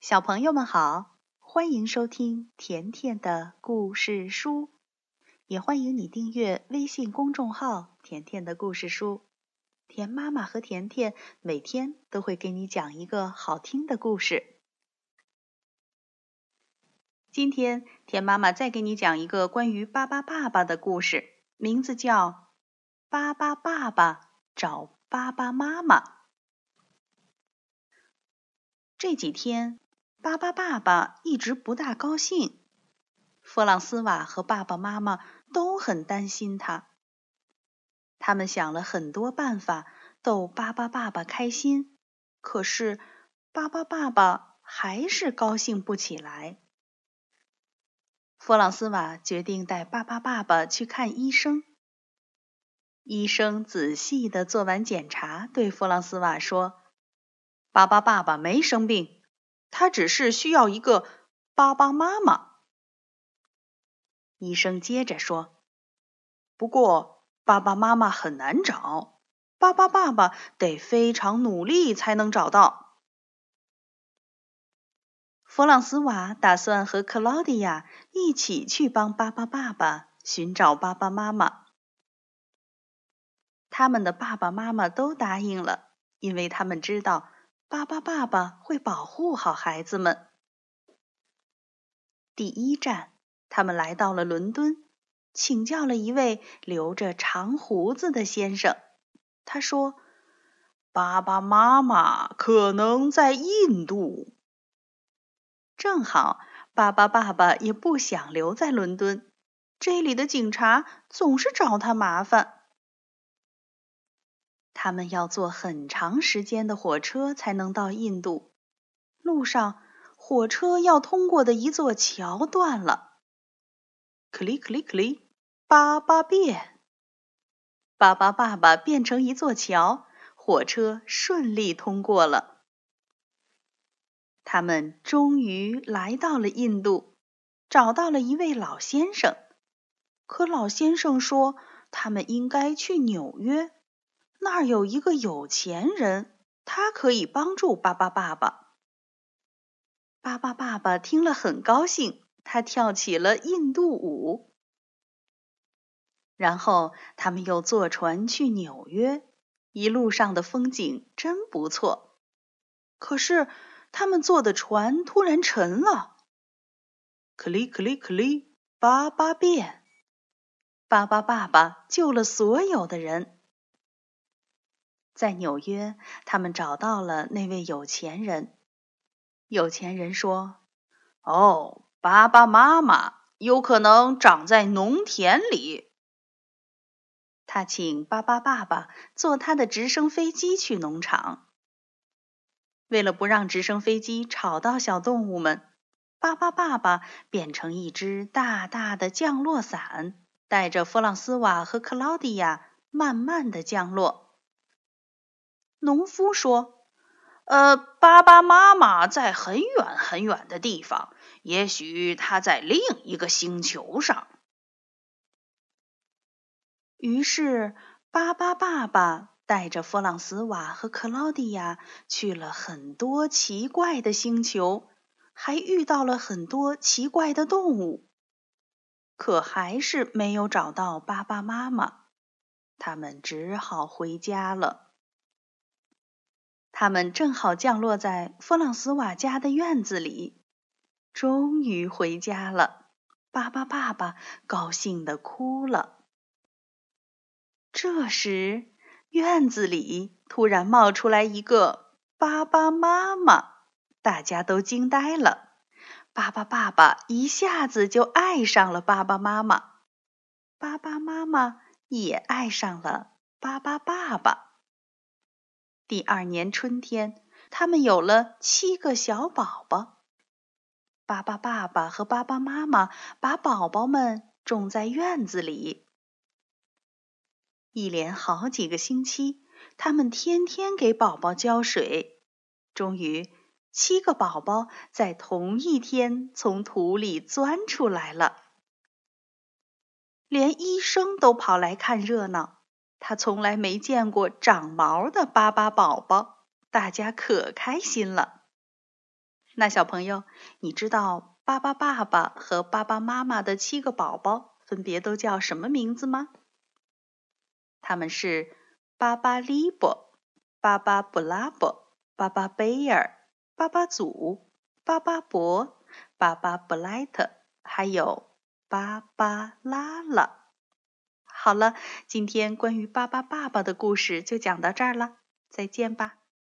小朋友们好，欢迎收听甜甜的故事书，也欢迎你订阅微信公众号“甜甜的故事书”。甜妈妈和甜甜每天都会给你讲一个好听的故事。今天，甜妈妈再给你讲一个关于巴巴爸爸的故事，名字叫《巴巴爸爸找巴巴妈妈》。这几天，巴巴爸爸一直不大高兴，弗朗斯瓦和爸爸妈妈都很担心他。他们想了很多办法逗巴巴爸爸开心，可是巴巴爸爸还是高兴不起来。弗朗斯瓦决定带巴巴爸爸去看医生。医生仔细的做完检查，对弗朗斯瓦说：“巴巴爸爸没生病，他只是需要一个巴巴妈妈。”医生接着说：“不过。”爸爸妈妈很难找，巴巴爸爸得非常努力才能找到。弗朗斯瓦打算和克劳迪亚一起去帮巴巴爸爸寻找巴巴妈妈。他们的爸爸妈妈都答应了，因为他们知道巴巴爸爸会保护好孩子们。第一站，他们来到了伦敦。请教了一位留着长胡子的先生，他说：“爸爸妈妈可能在印度。”正好，巴巴爸爸也不想留在伦敦，这里的警察总是找他麻烦。他们要坐很长时间的火车才能到印度，路上火车要通过的一座桥断了。克里克里克里，巴巴变，巴巴爸爸变成一座桥，火车顺利通过了。他们终于来到了印度，找到了一位老先生。可老先生说，他们应该去纽约，那儿有一个有钱人，他可以帮助巴巴爸爸。巴巴爸爸听了很高兴。他跳起了印度舞，然后他们又坐船去纽约，一路上的风景真不错。可是他们坐的船突然沉了，克里克里克里，巴巴变，巴巴爸爸救了所有的人。在纽约，他们找到了那位有钱人。有钱人说：“哦。”爸爸妈妈有可能长在农田里。他请巴巴爸爸坐他的直升飞机去农场。为了不让直升飞机吵到小动物们，巴巴爸爸变成一只大大的降落伞，带着弗朗斯瓦和克劳迪亚慢慢的降落。农夫说：“呃，爸爸妈妈在很远很远的地方。”也许他在另一个星球上。于是，巴巴爸爸带着弗朗斯瓦和克劳迪亚去了很多奇怪的星球，还遇到了很多奇怪的动物，可还是没有找到巴巴妈妈。他们只好回家了。他们正好降落在弗朗斯瓦家的院子里。终于回家了，巴巴爸爸高兴的哭了。这时，院子里突然冒出来一个巴巴妈妈，大家都惊呆了。巴巴爸爸一下子就爱上了巴巴妈妈，巴巴妈妈也爱上了巴巴爸爸。第二年春天，他们有了七个小宝宝。巴巴爸爸和巴巴妈妈把宝宝们种在院子里，一连好几个星期，他们天天给宝宝浇水。终于，七个宝宝在同一天从土里钻出来了，连医生都跑来看热闹。他从来没见过长毛的巴巴宝宝，大家可开心了。那小朋友，你知道巴巴爸爸和巴巴妈妈的七个宝宝分别都叫什么名字吗？他们是巴巴利伯、巴巴布拉伯、巴巴贝尔、巴巴祖、巴巴伯、巴巴布莱特，还有巴巴拉拉。好了，今天关于巴巴爸爸的故事就讲到这儿了，再见吧。